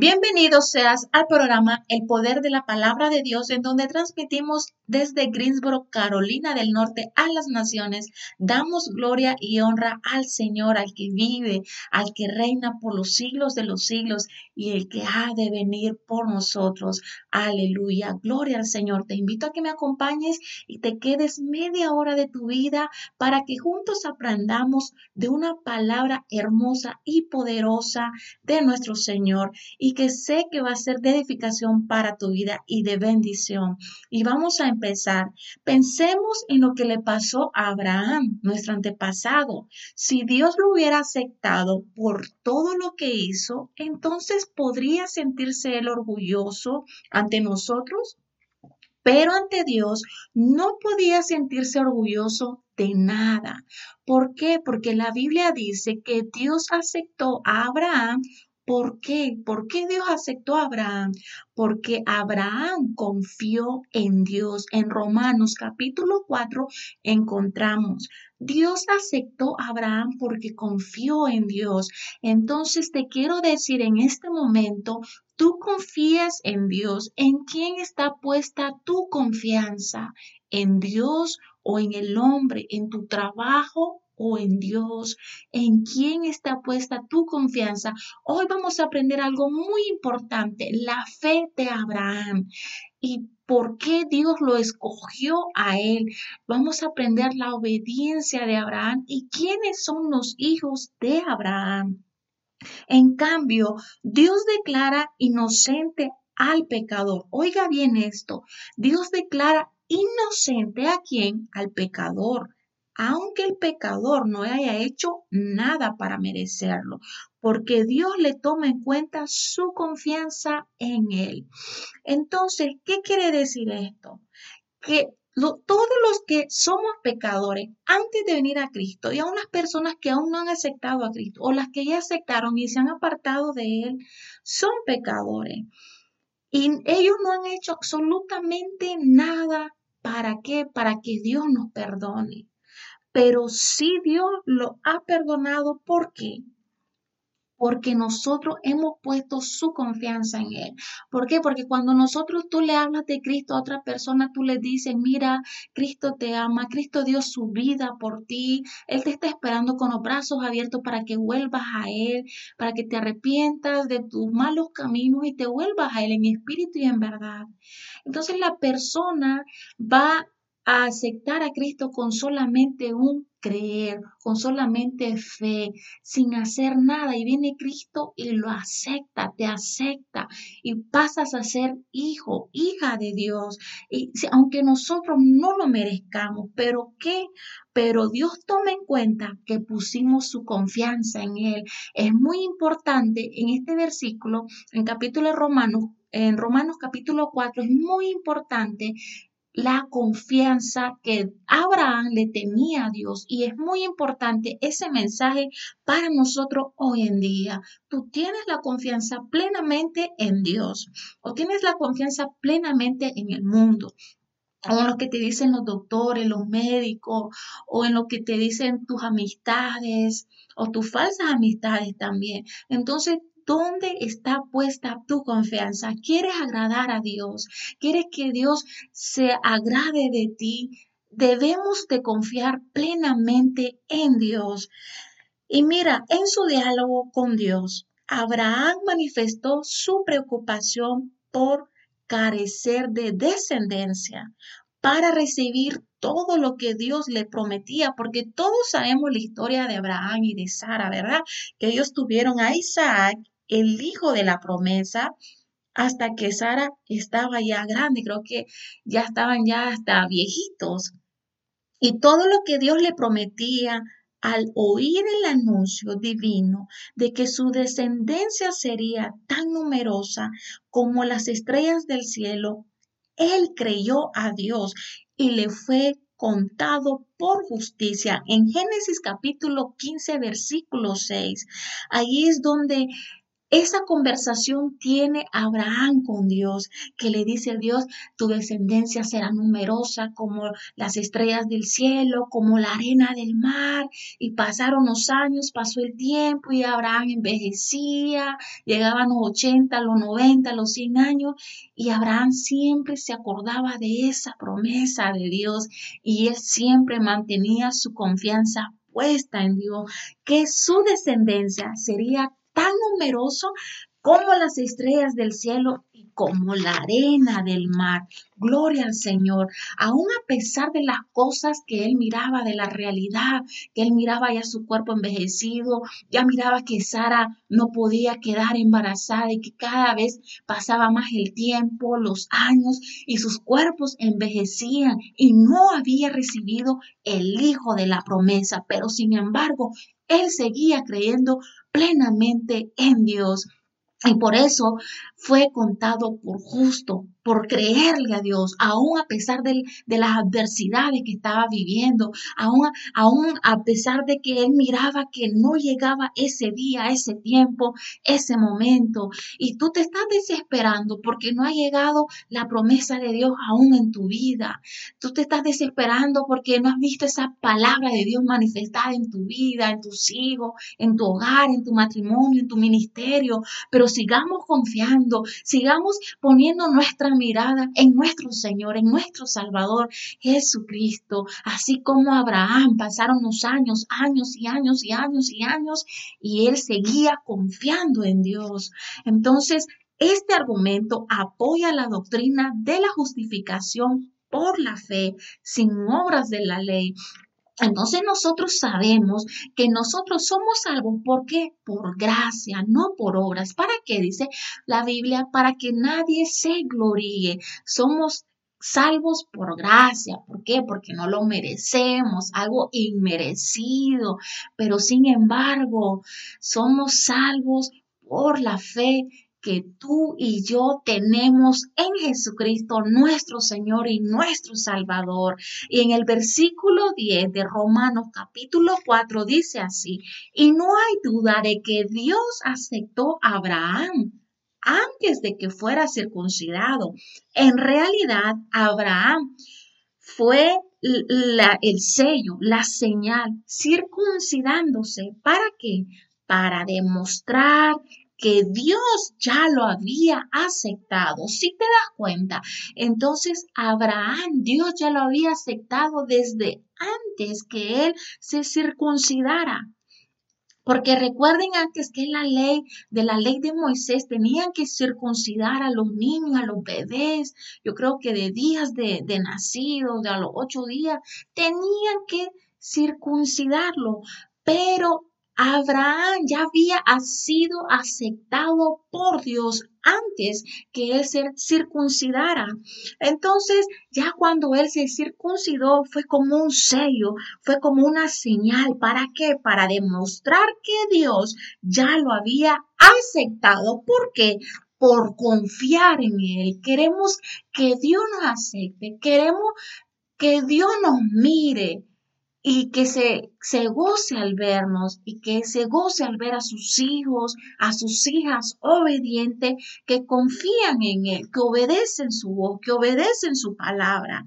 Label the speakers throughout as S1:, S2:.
S1: Bienvenido seas al programa El Poder de la Palabra de Dios, en donde transmitimos desde Greensboro, Carolina del Norte, a las naciones. Damos gloria y honra al Señor, al que vive, al que reina por los siglos de los siglos y el que ha de venir por nosotros. Aleluya. Gloria al Señor. Te invito a que me acompañes y te quedes media hora de tu vida para que juntos aprendamos de una palabra hermosa y poderosa de nuestro Señor y que sé que va a ser de edificación para tu vida y de bendición. Y vamos a empezar. Pensemos en lo que le pasó a Abraham, nuestro antepasado. Si Dios lo hubiera aceptado por todo lo que hizo, entonces podría sentirse él orgulloso ante nosotros. Pero ante Dios no podía sentirse orgulloso de nada. ¿Por qué? Porque la Biblia dice que Dios aceptó a Abraham ¿Por qué? ¿Por qué Dios aceptó a Abraham? Porque Abraham confió en Dios. En Romanos capítulo 4 encontramos, Dios aceptó a Abraham porque confió en Dios. Entonces te quiero decir en este momento, tú confías en Dios. ¿En quién está puesta tu confianza? ¿En Dios o en el hombre? ¿En tu trabajo o en Dios, en quién está puesta tu confianza. Hoy vamos a aprender algo muy importante, la fe de Abraham y por qué Dios lo escogió a él. Vamos a aprender la obediencia de Abraham y quiénes son los hijos de Abraham. En cambio, Dios declara inocente al pecador. Oiga bien esto, Dios declara inocente a quién? Al pecador aunque el pecador no haya hecho nada para merecerlo, porque Dios le toma en cuenta su confianza en él. Entonces, ¿qué quiere decir esto? Que todos los que somos pecadores antes de venir a Cristo y aún las personas que aún no han aceptado a Cristo o las que ya aceptaron y se han apartado de Él, son pecadores. Y ellos no han hecho absolutamente nada. ¿Para qué? Para que Dios nos perdone pero si Dios lo ha perdonado. ¿Por qué? Porque nosotros hemos puesto su confianza en Él. ¿Por qué? Porque cuando nosotros tú le hablas de Cristo a otra persona, tú le dices, mira, Cristo te ama, Cristo dio su vida por ti, Él te está esperando con los brazos abiertos para que vuelvas a Él, para que te arrepientas de tus malos caminos y te vuelvas a Él en espíritu y en verdad. Entonces la persona va a aceptar a Cristo con solamente un creer, con solamente fe, sin hacer nada. Y viene Cristo y lo acepta, te acepta y pasas a ser hijo, hija de Dios. Y aunque nosotros no lo merezcamos, pero ¿qué? Pero Dios toma en cuenta que pusimos su confianza en Él. Es muy importante en este versículo, en capítulo Romanos, en Romanos capítulo 4, es muy importante la confianza que Abraham le tenía a Dios. Y es muy importante ese mensaje para nosotros hoy en día. Tú tienes la confianza plenamente en Dios o tienes la confianza plenamente en el mundo o en lo que te dicen los doctores, los médicos, o en lo que te dicen tus amistades o tus falsas amistades también. Entonces ¿Dónde está puesta tu confianza? ¿Quieres agradar a Dios? ¿Quieres que Dios se agrade de ti? Debemos de confiar plenamente en Dios. Y mira, en su diálogo con Dios, Abraham manifestó su preocupación por carecer de descendencia para recibir todo lo que Dios le prometía, porque todos sabemos la historia de Abraham y de Sara, ¿verdad? Que ellos tuvieron a Isaac el hijo de la promesa hasta que Sara estaba ya grande, creo que ya estaban ya hasta viejitos. Y todo lo que Dios le prometía al oír el anuncio divino de que su descendencia sería tan numerosa como las estrellas del cielo, él creyó a Dios y le fue contado por justicia. En Génesis capítulo 15, versículo 6, ahí es donde esa conversación tiene Abraham con Dios, que le dice Dios, tu descendencia será numerosa como las estrellas del cielo, como la arena del mar. Y pasaron los años, pasó el tiempo y Abraham envejecía, llegaban los 80, los 90, los 100 años y Abraham siempre se acordaba de esa promesa de Dios y él siempre mantenía su confianza puesta en Dios, que su descendencia sería tan numeroso como las estrellas del cielo y como la arena del mar. Gloria al Señor. Aún a pesar de las cosas que él miraba, de la realidad, que él miraba ya su cuerpo envejecido, ya miraba que Sara no podía quedar embarazada y que cada vez pasaba más el tiempo, los años y sus cuerpos envejecían y no había recibido el hijo de la promesa. Pero sin embargo, él seguía creyendo plenamente en Dios. Y por eso fue contado por justo, por creerle a Dios, aún a pesar de, las adversidades que estaba viviendo, aún, aún a pesar de que él miraba que no llegaba ese día, ese tiempo, ese momento. Y tú te estás desesperando porque no ha llegado la promesa de Dios aún en tu vida. Tú te estás desesperando porque no has visto esa palabra de Dios manifestada en tu vida, en tus hijos, en tu hogar, en tu matrimonio, en tu ministerio. Pero sigamos confiando, sigamos poniendo nuestra mirada en nuestro Señor, en nuestro Salvador Jesucristo. Así como Abraham pasaron los años, años y años y años y años y él seguía confiando en Dios. Entonces, este argumento apoya la doctrina de la justificación por la fe, sin obras de la ley, entonces nosotros sabemos que nosotros somos salvos. ¿Por qué? Por gracia, no por obras. ¿Para qué? Dice la Biblia, para que nadie se gloríe. Somos salvos por gracia. ¿Por qué? Porque no lo merecemos, algo inmerecido. Pero sin embargo, somos salvos por la fe que tú y yo tenemos en Jesucristo, nuestro Señor y nuestro Salvador. Y en el versículo 10 de Romanos capítulo 4 dice así, y no hay duda de que Dios aceptó a Abraham antes de que fuera circuncidado. En realidad, Abraham fue el sello, la señal, circuncidándose. ¿Para qué? Para demostrar que Dios ya lo había aceptado. Si te das cuenta, entonces Abraham, Dios ya lo había aceptado desde antes que él se circuncidara. Porque recuerden antes que la ley de la ley de Moisés tenían que circuncidar a los niños, a los bebés. Yo creo que de días de, de nacidos, de a los ocho días, tenían que circuncidarlo. Pero Abraham ya había sido aceptado por Dios antes que él se circuncidara. Entonces, ya cuando él se circuncidó, fue como un sello, fue como una señal. ¿Para qué? Para demostrar que Dios ya lo había aceptado. ¿Por qué? Por confiar en Él. Queremos que Dios nos acepte. Queremos que Dios nos mire y que se, se goce al vernos y que se goce al ver a sus hijos, a sus hijas obedientes que confían en Él, que obedecen su voz, que obedecen su palabra.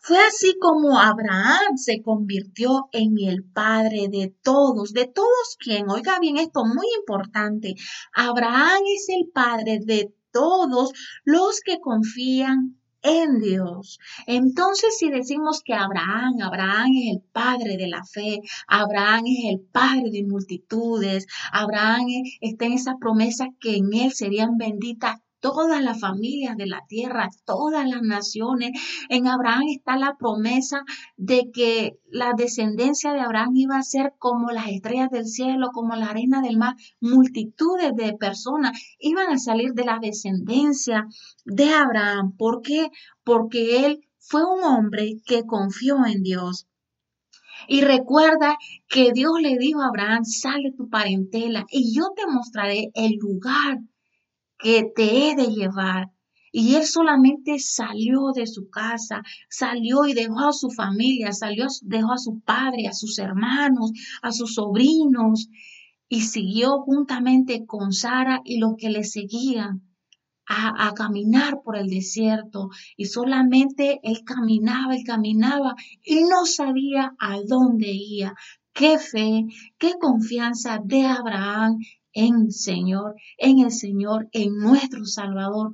S1: Fue así como Abraham se convirtió en el padre de todos, de todos quien, oiga bien esto, muy importante, Abraham es el padre de todos los que confían en Dios. Entonces, si decimos que Abraham, Abraham es el padre de la fe, Abraham es el padre de multitudes, Abraham está en esa promesa que en él serían benditas todas las familias de la tierra, todas las naciones. En Abraham está la promesa de que la descendencia de Abraham iba a ser como las estrellas del cielo, como la arena del mar. Multitudes de personas iban a salir de la descendencia de Abraham. ¿Por qué? Porque él fue un hombre que confió en Dios. Y recuerda que Dios le dijo a Abraham, sale tu parentela y yo te mostraré el lugar que te he de llevar. Y él solamente salió de su casa, salió y dejó a su familia, salió, dejó a su padre, a sus hermanos, a sus sobrinos. y siguió juntamente con Sara y los que le seguían a, caminar por el desierto y solamente él caminaba y caminaba y no sabía a dónde iba. Qué fe, qué confianza de Abraham en Señor, en el Señor, en nuestro Salvador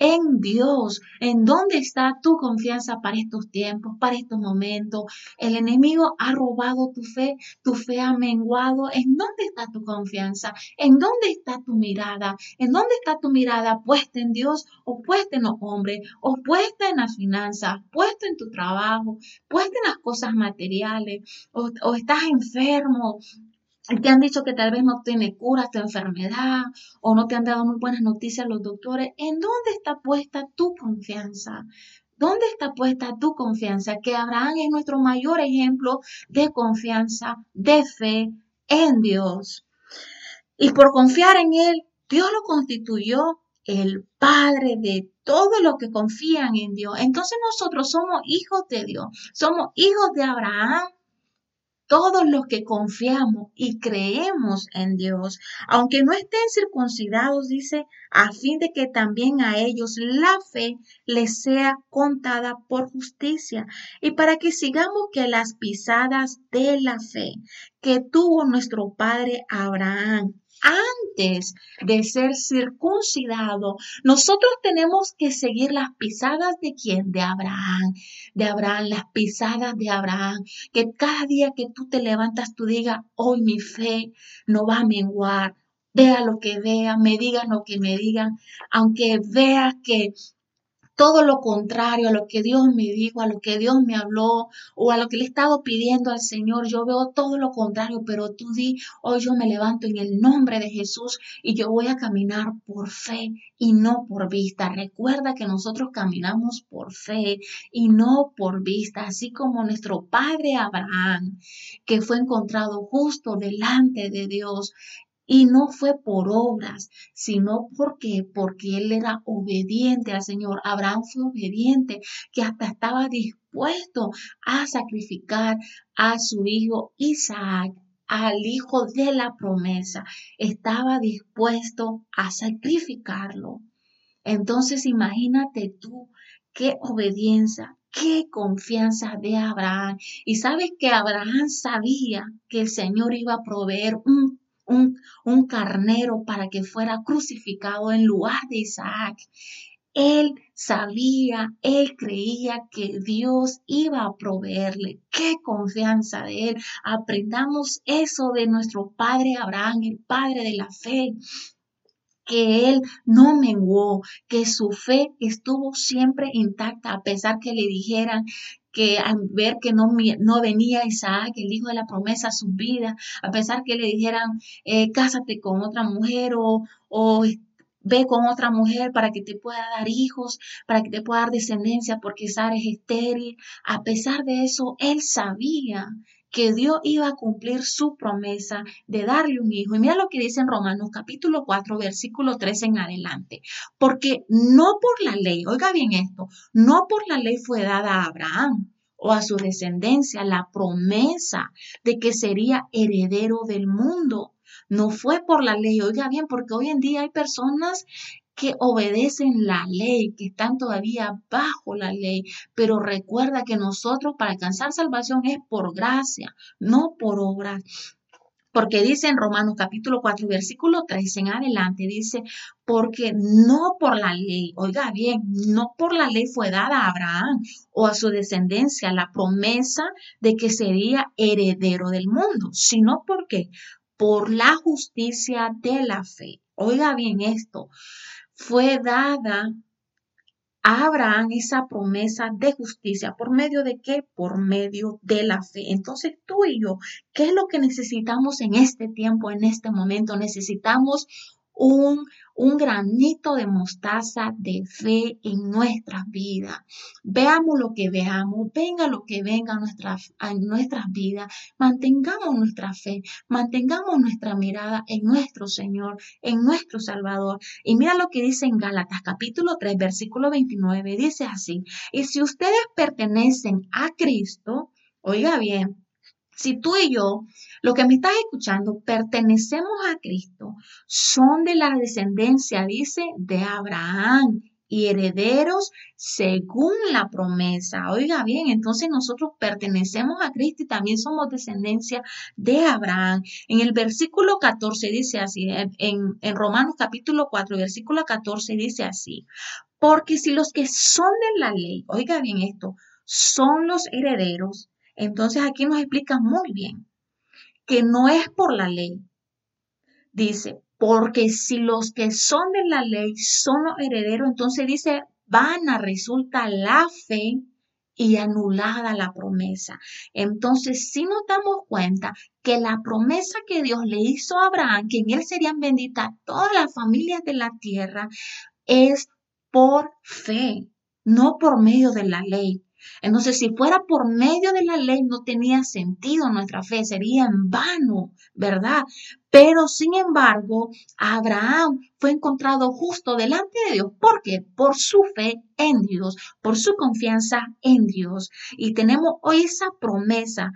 S1: en Dios. ¿En dónde está tu confianza para estos tiempos, para estos momentos? El enemigo ha robado tu fe, tu fe ha menguado. ¿En dónde está tu confianza? ¿En dónde está tu mirada? ¿En dónde está tu mirada puesta en Dios o puesta en los hombres o puesta en las finanzas, puesta en tu trabajo, puesta en las cosas materiales o, o estás enfermo te han dicho que tal vez no tiene cura esta enfermedad o no te han dado muy buenas noticias los doctores. ¿En dónde está puesta tu confianza? ¿Dónde está puesta tu confianza? Que Abraham es nuestro mayor ejemplo de confianza, de fe en Dios. Y por confiar en Él, Dios lo constituyó el Padre de todos los que confían en Dios. Entonces nosotros somos hijos de Dios, somos hijos de Abraham todos los que confiamos y creemos en Dios, aunque no estén circuncidados, dice, a fin de que también a ellos la fe les sea contada por justicia, y para que sigamos que las pisadas de la fe que tuvo nuestro padre Abraham antes de ser circuncidado, nosotros tenemos que seguir las pisadas de quién? De Abraham, de Abraham, las pisadas de Abraham. Que cada día que tú te levantas, tú digas, hoy mi fe no va a menguar. Vea lo que vea, me digan lo que me digan, aunque vea que todo lo contrario a lo que Dios me dijo, a lo que Dios me habló o a lo que le he estado pidiendo al Señor. Yo veo todo lo contrario, pero tú di, hoy yo me levanto en el nombre de Jesús y yo voy a caminar por fe y no por vista. Recuerda que nosotros caminamos por fe y no por vista, así como nuestro padre Abraham, que fue encontrado justo delante de Dios, y no fue por obras, sino porque, porque él era obediente al Señor. Abraham fue obediente, que hasta estaba dispuesto a sacrificar a su hijo Isaac al hijo de la promesa, estaba dispuesto a sacrificarlo. Entonces imagínate tú qué obediencia, qué confianza de Abraham. Y sabes que Abraham sabía que el Señor iba a proveer un un, carnero para que fuera crucificado en lugar de Isaac. Él sabía, él creía que Dios iba a proveerle. Qué confianza de él. Aprendamos eso de nuestro padre Abraham, el padre de la fe que él no menguó, que su fe estuvo siempre intacta, a pesar que le dijeran que al ver que no, no venía Isaac, el hijo de la promesa, a su vida, a pesar que le dijeran, eh, cásate con otra mujer o, o ve con otra mujer para que te pueda dar hijos, para que te pueda dar descendencia, porque Sara es estéril. A pesar de eso, él sabía que Dios iba a cumplir su promesa de darle un hijo. Y mira lo que dice en Romanos capítulo 4, versículo 3 en adelante. Porque no por la ley, oiga bien esto, no por la ley fue dada a Abraham o a su descendencia la promesa de que sería heredero del mundo. No fue por la ley, oiga bien, porque hoy en día hay personas que obedecen la ley, que están todavía bajo la ley. Pero recuerda que nosotros para alcanzar salvación es por gracia, no por obras. Porque dice en Romanos capítulo 4, versículo 3 en adelante, dice, porque no por la ley, oiga bien, no por la ley fue dada a Abraham o a su descendencia la promesa de que sería heredero del mundo, sino porque por la justicia de la fe. Oiga bien esto, fue dada a Abraham esa promesa de justicia. ¿Por medio de qué? Por medio de la fe. Entonces tú y yo, ¿qué es lo que necesitamos en este tiempo, en este momento? Necesitamos un, un granito de mostaza de fe en nuestras vidas. Veamos lo que veamos, venga lo que venga a nuestras, nuestras vidas, mantengamos nuestra fe, mantengamos nuestra mirada en nuestro Señor, en nuestro Salvador. Y mira lo que dice en Gálatas capítulo 3, versículo 29, dice así, y si ustedes pertenecen a Cristo, oiga bien, Si tú y yo, lo que me estás escuchando, pertenecemos a Cristo, son de la descendencia, dice, de Abraham y herederos según la promesa. Oiga bien, entonces nosotros pertenecemos a Cristo y también somos descendencia de Abraham. En el versículo 14 dice así, en, en Romanos capítulo 4, versículo 14 dice así, porque si los que son de la ley, oiga bien esto, son los herederos, entonces aquí nos explica muy bien que no es por la ley. Dice, porque si los que son de la ley son los herederos, entonces dice, vana resulta la fe y anulada la promesa. Entonces, si nos damos cuenta que la promesa que Dios le hizo a Abraham, que en él serían benditas todas las familias de la tierra, es por fe, no por medio de la ley. Entonces, si fuera por medio de la ley, no tenía sentido nuestra fe, sería en vano, ¿verdad? Pero, sin embargo, Abraham fue encontrado justo delante de Dios. ¿Por qué? Por su fe en Dios, por su confianza en Dios. Y tenemos hoy esa promesa.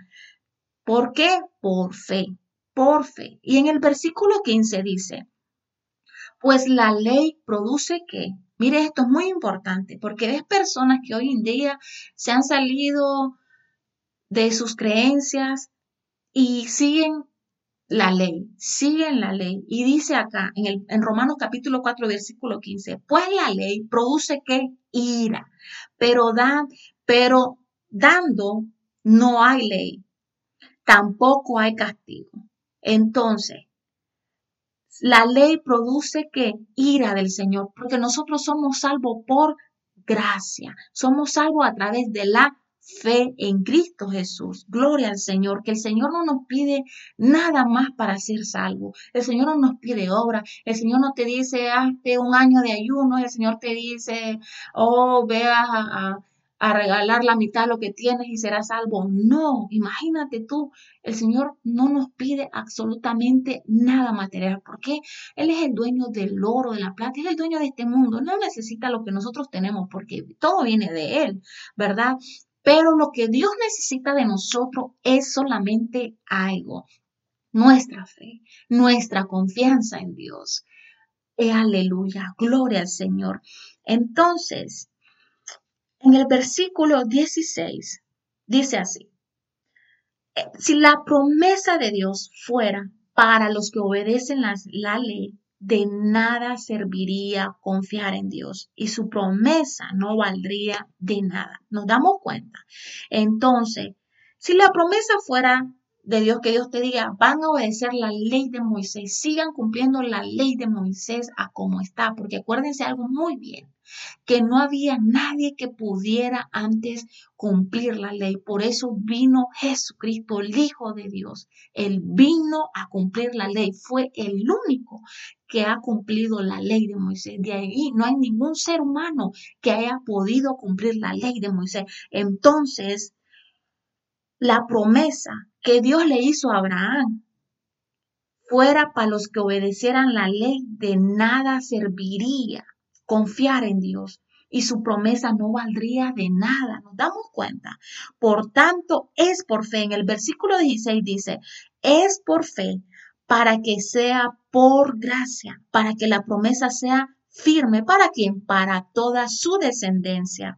S1: ¿Por qué? Por fe, por fe. Y en el versículo 15 dice, pues la ley produce qué? Mire, esto es muy importante porque ves personas que hoy en día se han salido de sus creencias y siguen la ley, siguen la ley. Y dice acá en, el, en Romanos capítulo 4, versículo 15, pues la ley produce qué? Ira, pero, pero dando no hay ley, tampoco hay castigo. Entonces, la ley produce que ira del Señor, porque nosotros somos salvos por gracia, somos salvos a través de la fe en Cristo Jesús. Gloria al Señor, que el Señor no nos pide nada más para ser salvo. El Señor no nos pide obra. El Señor no te dice, hazte un año de ayuno. El Señor te dice, oh, ve a, a regalar la mitad de lo que tienes y serás salvo. No, imagínate tú, el Señor no nos pide absolutamente nada material, porque Él es el dueño del oro, de la plata, es el dueño de este mundo, no necesita lo que nosotros tenemos, porque todo viene de Él, ¿verdad? Pero lo que Dios necesita de nosotros es solamente algo, nuestra fe, nuestra confianza en Dios. Eh, aleluya, gloria al Señor. Entonces, en el versículo 16 dice así, eh, si la promesa de Dios fuera para los que obedecen la ley, de nada serviría confiar en Dios y su promesa no valdría de nada. Nos damos cuenta. Entonces, si la promesa fuera de Dios, que Dios te diga, van a obedecer la ley de Moisés, sigan cumpliendo la ley de Moisés a como está, porque acuérdense algo muy bien, que no había nadie que pudiera antes cumplir la ley. Por eso vino Jesucristo, el Hijo de Dios. Él vino a cumplir la ley. Fue el único que ha cumplido la ley de Moisés. De ahí no hay ningún ser humano que haya podido cumplir la ley de Moisés. Entonces, la promesa que Dios le hizo a Abraham fuera para los que obedecieran la ley, de nada serviría confiar en Dios y su promesa no valdría de nada. Nos damos cuenta. Por tanto, es por fe. En el versículo 16 dice, es por fe para que sea por gracia, para que la promesa sea firme. ¿Para quién? Para toda su descendencia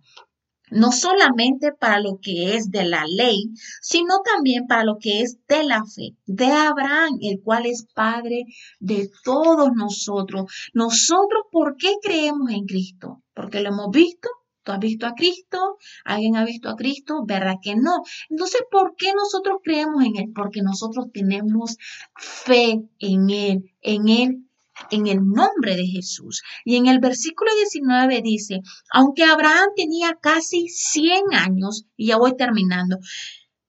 S1: no solamente para lo que es de la ley, sino también para lo que es de la fe, de Abraham, el cual es Padre de todos nosotros. Nosotros, ¿por qué creemos en Cristo? Porque lo hemos visto. ¿Tú has visto a Cristo? ¿Alguien ha visto a Cristo? ¿Verdad que no? Entonces, ¿por qué nosotros creemos en Él? Porque nosotros tenemos fe en Él, en Él en el nombre de Jesús. Y en el versículo 19 dice, aunque Abraham tenía casi 100 años, y ya voy terminando,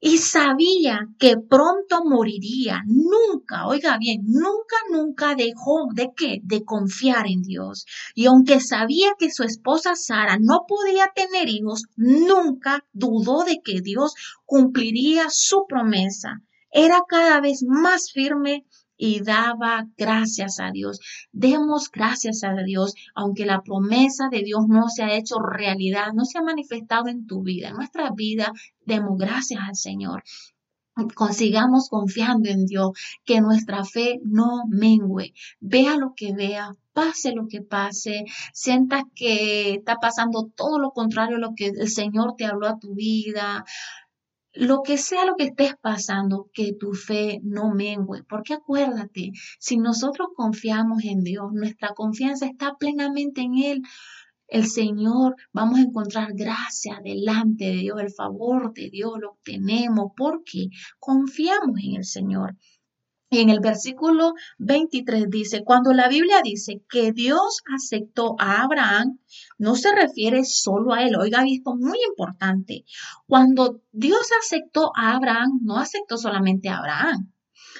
S1: y sabía que pronto moriría, nunca, oiga bien, nunca, nunca dejó de qué, de confiar en Dios. Y aunque sabía que su esposa Sara no podía tener hijos, nunca dudó de que Dios cumpliría su promesa. Era cada vez más firme y daba gracias a Dios. Demos gracias a Dios, aunque la promesa de Dios no se ha hecho realidad, no se ha manifestado en tu vida, en nuestra vida, demos gracias al Señor. consigamos confiando en Dios, que nuestra fe no mengue, vea lo que vea, pase lo que pase, sientas que está pasando todo lo contrario a lo que el Señor te habló a tu vida, lo que sea lo que estés pasando, que tu fe no mengue, porque acuérdate, si nosotros confiamos en Dios, nuestra confianza está plenamente en Él, el Señor, vamos a encontrar gracia delante de Dios, el favor de Dios lo obtenemos porque confiamos en el Señor. Y en el versículo 23 dice, cuando la Biblia dice que Dios aceptó a Abraham, no se refiere solo a él. Oiga, esto muy importante. Cuando Dios aceptó a Abraham, no aceptó solamente a Abraham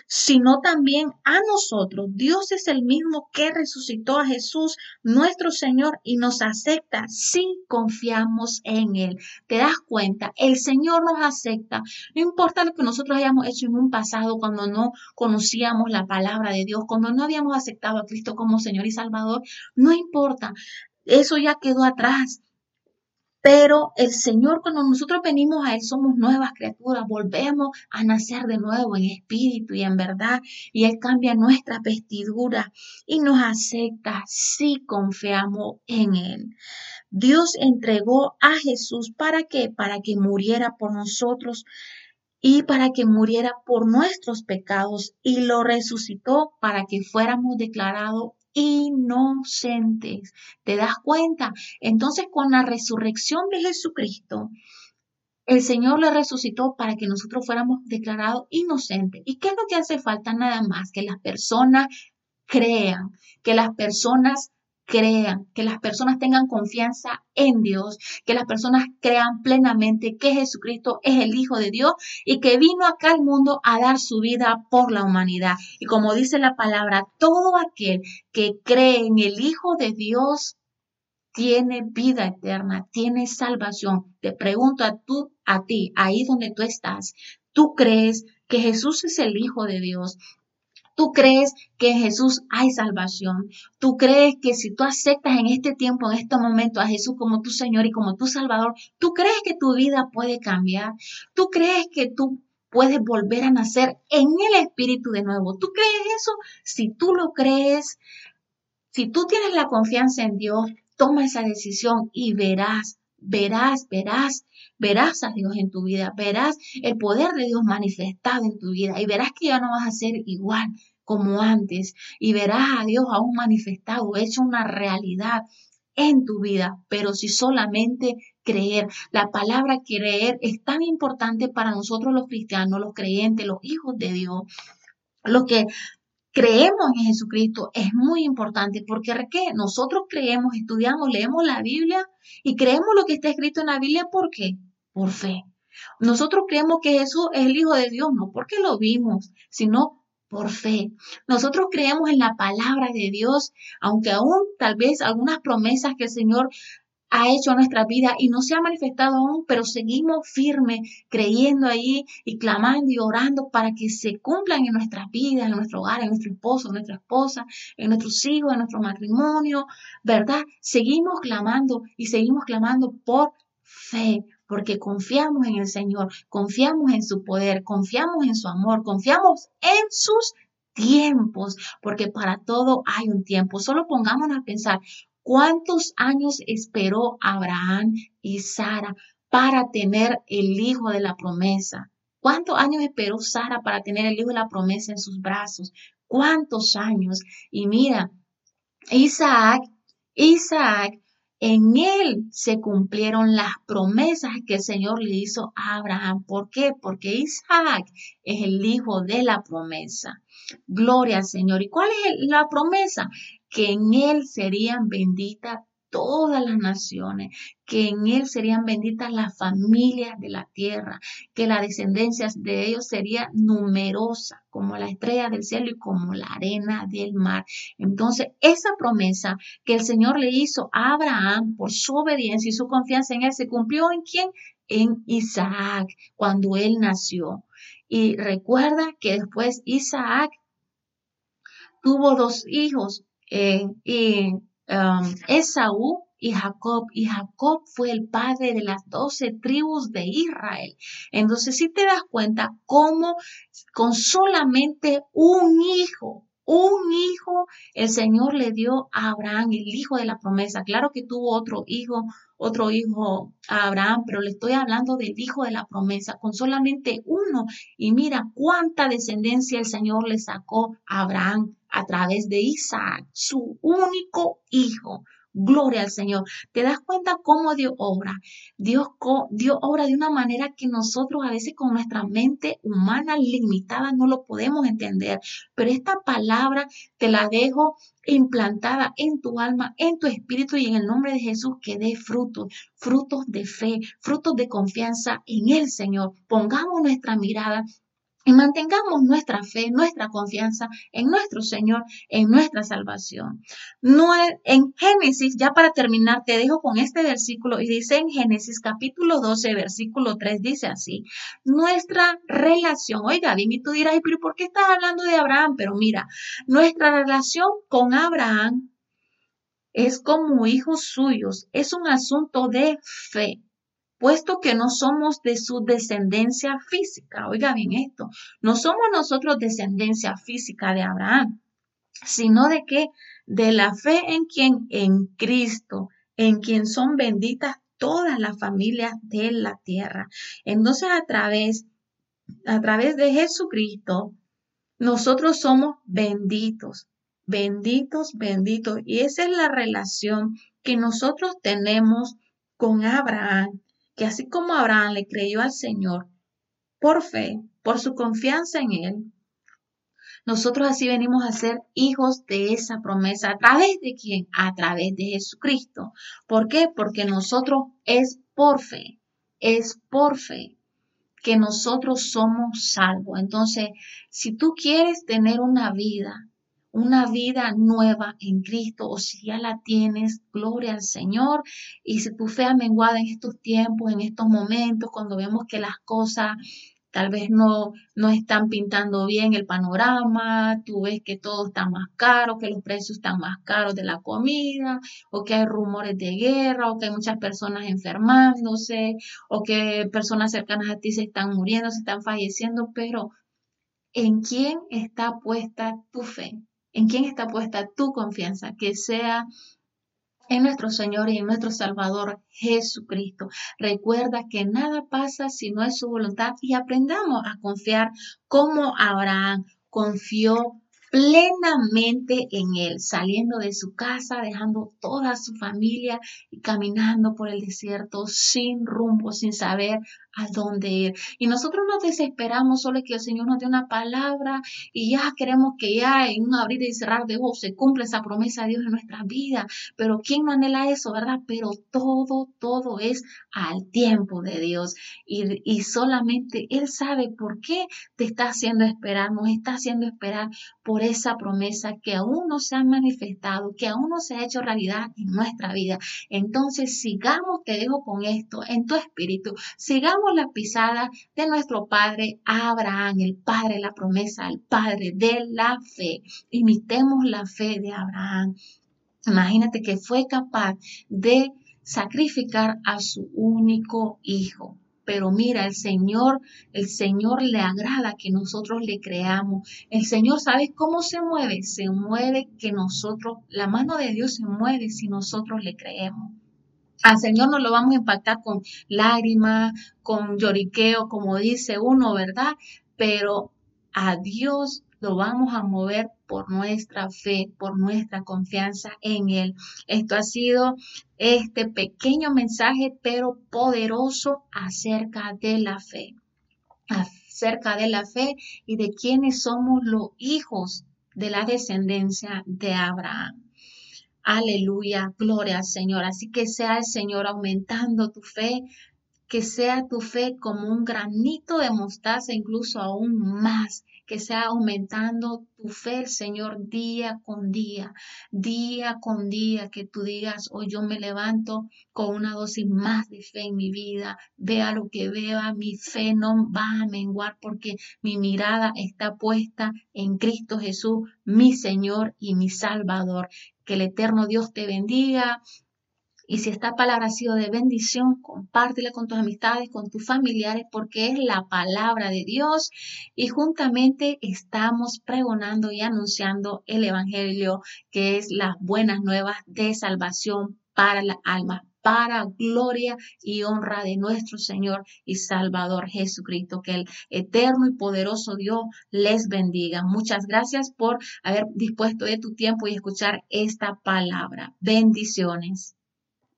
S1: sino también a nosotros. Dios es el mismo que resucitó a Jesús, nuestro Señor, y nos acepta si confiamos en Él. ¿Te das cuenta? El Señor nos acepta. No importa lo que nosotros hayamos hecho en un pasado cuando no conocíamos la palabra de Dios, cuando no habíamos aceptado a Cristo como Señor y Salvador, no importa. Eso ya quedó atrás. Pero el Señor, cuando nosotros venimos a Él, somos nuevas criaturas, volvemos a nacer de nuevo en espíritu y en verdad, y Él cambia nuestra vestidura y nos acepta si confiamos en Él. Dios entregó a Jesús para que, para que muriera por nosotros y para que muriera por nuestros pecados y lo resucitó para que fuéramos declarados inocentes. ¿Te das cuenta? Entonces, con la resurrección de Jesucristo, el Señor le resucitó para que nosotros fuéramos declarados inocentes. ¿Y qué es lo que hace falta? Nada más que las personas crean, que las personas crean, que las personas tengan confianza en Dios, que las personas crean plenamente que Jesucristo es el Hijo de Dios y que vino acá al mundo a dar su vida por la humanidad. Y como dice la palabra, todo aquel que cree en el Hijo de Dios tiene vida eterna, tiene salvación. Te pregunto a tú, a ti, ahí donde tú estás, ¿tú crees que Jesús es el Hijo de Dios? Tú crees que en Jesús hay salvación. Tú crees que si tú aceptas en este tiempo, en este momento a Jesús como tu Señor y como tu Salvador, tú crees que tu vida puede cambiar. Tú crees que tú puedes volver a nacer en el Espíritu de nuevo. ¿Tú crees eso? Si tú lo crees, si tú tienes la confianza en Dios, toma esa decisión y verás, verás, verás verás a Dios en tu vida, verás el poder de Dios manifestado en tu vida y verás que ya no vas a ser igual como antes y verás a Dios aún manifestado, hecho una realidad en tu vida, pero si solamente creer, la palabra creer es tan importante para nosotros los cristianos, los creyentes, los hijos de Dios, los que creemos en Jesucristo es muy importante porque ¿qué? nosotros creemos, estudiamos, leemos la Biblia y creemos lo que está escrito en la Biblia, ¿por qué? por fe. Nosotros creemos que Jesús es el Hijo de Dios, no porque lo vimos, sino por fe. Nosotros creemos en la palabra de Dios, aunque aún tal vez algunas promesas que el Señor ha hecho nuestra vida y no se ha manifestado aún, pero seguimos firmes, creyendo ahí y clamando y orando para que se cumplan en nuestras vidas, en nuestro hogar, en nuestro esposo, en nuestra esposa, en nuestros hijos, en nuestro matrimonio, ¿verdad? Seguimos clamando y seguimos clamando por fe, porque confiamos en el Señor, confiamos en su poder, confiamos en su amor, confiamos en sus tiempos, porque para todo hay un tiempo. Solo pongámonos a pensar cuántos años esperó Abraham y Sara para tener el hijo de la promesa. ¿Cuántos años esperó Sara para tener el hijo de la promesa en sus brazos? ¿Cuántos años? Y mira, Isaac, Isaac en él se cumplieron las promesas que el Señor le hizo a Abraham. ¿Por qué? Porque Isaac es el hijo de la promesa. Gloria al Señor. ¿Y cuál es la promesa? Que en él serían benditas todas las naciones, que en él serían benditas las familias de la tierra, que la descendencia de ellos sería numerosa como la estrella del cielo y como la arena del mar. Entonces, esa promesa que el Señor le hizo a Abraham por su obediencia y su confianza en él se cumplió en quién? En Isaac, cuando él nació. Y recuerda que después Isaac tuvo dos hijos, eh, y Um, Esaú y Jacob, y Jacob fue el padre de las doce tribus de Israel. Entonces, si te das cuenta cómo con solamente un hijo, un hijo, el Señor le dio a Abraham, el hijo de la promesa. Claro que tuvo otro hijo, otro hijo a Abraham, pero le estoy hablando del hijo de la promesa, con solamente uno. Y mira cuánta descendencia el Señor le sacó a Abraham a través de Isaac, su único hijo. Gloria al Señor. ¿Te das cuenta cómo Dios obra? Dios dio obra de una manera que nosotros a veces con nuestra mente humana limitada no lo podemos entender. Pero esta palabra te la dejo implantada en tu alma, en tu espíritu y en el nombre de Jesús que dé frutos, frutos de fe, frutos de confianza en el Señor. Pongamos nuestra mirada y mantengamos nuestra fe, nuestra confianza en nuestro Señor, en nuestra salvación. En Génesis, ya para terminar, te dejo con este versículo y dice en Génesis capítulo 12, versículo 3, dice así, nuestra relación, oiga, y tú dirás, pero ¿por qué estás hablando de Abraham? Pero mira, nuestra relación con Abraham es como hijos suyos, es un asunto de fe puesto que no somos de su descendencia física. Oiga bien esto, no somos nosotros descendencia física de Abraham, sino de que de la fe en quien, en Cristo, en quien son benditas todas las familias de la tierra. Entonces a través, a través de Jesucristo, nosotros somos benditos, benditos, benditos. Y esa es la relación que nosotros tenemos con Abraham que así como Abraham le creyó al Señor por fe, por su confianza en Él, nosotros así venimos a ser hijos de esa promesa. ¿A través de quién? A través de Jesucristo. ¿Por qué? Porque nosotros es por fe, es por fe que nosotros somos salvos. Entonces, si tú quieres tener una vida una vida nueva en Cristo o si ya la tienes, gloria al Señor. Y si tu fe ha menguado en estos tiempos, en estos momentos, cuando vemos que las cosas tal vez no, no están pintando bien el panorama, tú ves que todo está más caro, que los precios están más caros de la comida, o que hay rumores de guerra, o que hay muchas personas enfermándose, o que personas cercanas a ti se están muriendo, se están falleciendo, pero ¿en quién está puesta tu fe? En quién está puesta tu confianza, que sea en nuestro Señor y en nuestro Salvador Jesucristo. Recuerda que nada pasa si no es su voluntad y aprendamos a confiar como Abraham confió plenamente en Él, saliendo de su casa, dejando toda su familia y caminando por el desierto sin rumbo, sin saber a dónde ir. Y nosotros nos desesperamos solo que el Señor nos dé una palabra y ya queremos que ya en un abrir y cerrar de ojos se cumpla esa promesa de Dios en nuestra vida. Pero ¿quién no anhela eso, verdad? Pero todo, todo es al tiempo de Dios y, y solamente Él sabe por qué te está haciendo esperar, nos está haciendo esperar por esa promesa que aún no se ha manifestado, que aún no se ha hecho realidad en nuestra vida. Entonces sigamos, te dejo con esto en tu espíritu, sigamos la pisada de nuestro padre Abraham, el padre de la promesa, el padre de la fe. Imitemos la fe de Abraham. Imagínate que fue capaz de sacrificar a su único hijo. Pero mira, el Señor, el Señor le agrada que nosotros le creamos. El Señor, ¿sabes cómo se mueve? Se mueve que nosotros, la mano de Dios se mueve si nosotros le creemos. Al Señor no lo vamos a impactar con lágrimas, con lloriqueo, como dice uno, ¿verdad? Pero a Dios lo vamos a mover por nuestra fe, por nuestra confianza en Él. Esto ha sido este pequeño mensaje, pero poderoso acerca de la fe. Acerca de la fe y de quienes somos los hijos de la descendencia de Abraham. Aleluya, gloria al Señor. Así que sea el Señor aumentando tu fe, que sea tu fe como un granito de mostaza, incluso aún más, que sea aumentando tu fe, Señor, día con día, día con día, que tú digas, hoy yo me levanto con una dosis más de fe en mi vida, vea lo que vea, mi fe no va a menguar porque mi mirada está puesta en Cristo Jesús, mi Señor y mi Salvador. Que el eterno Dios te bendiga Y si esta palabra ha sido de bendición, compártela con tus amistades, con tus familiares, porque es la palabra de Dios y juntamente estamos pregonando y anunciando el Evangelio, que es las buenas nuevas de salvación para la alma, para gloria y honra de nuestro Señor y Salvador Jesucristo. Que el eterno y poderoso Dios les bendiga. Muchas gracias por haber dispuesto de tu tiempo y escuchar esta palabra. Bendiciones.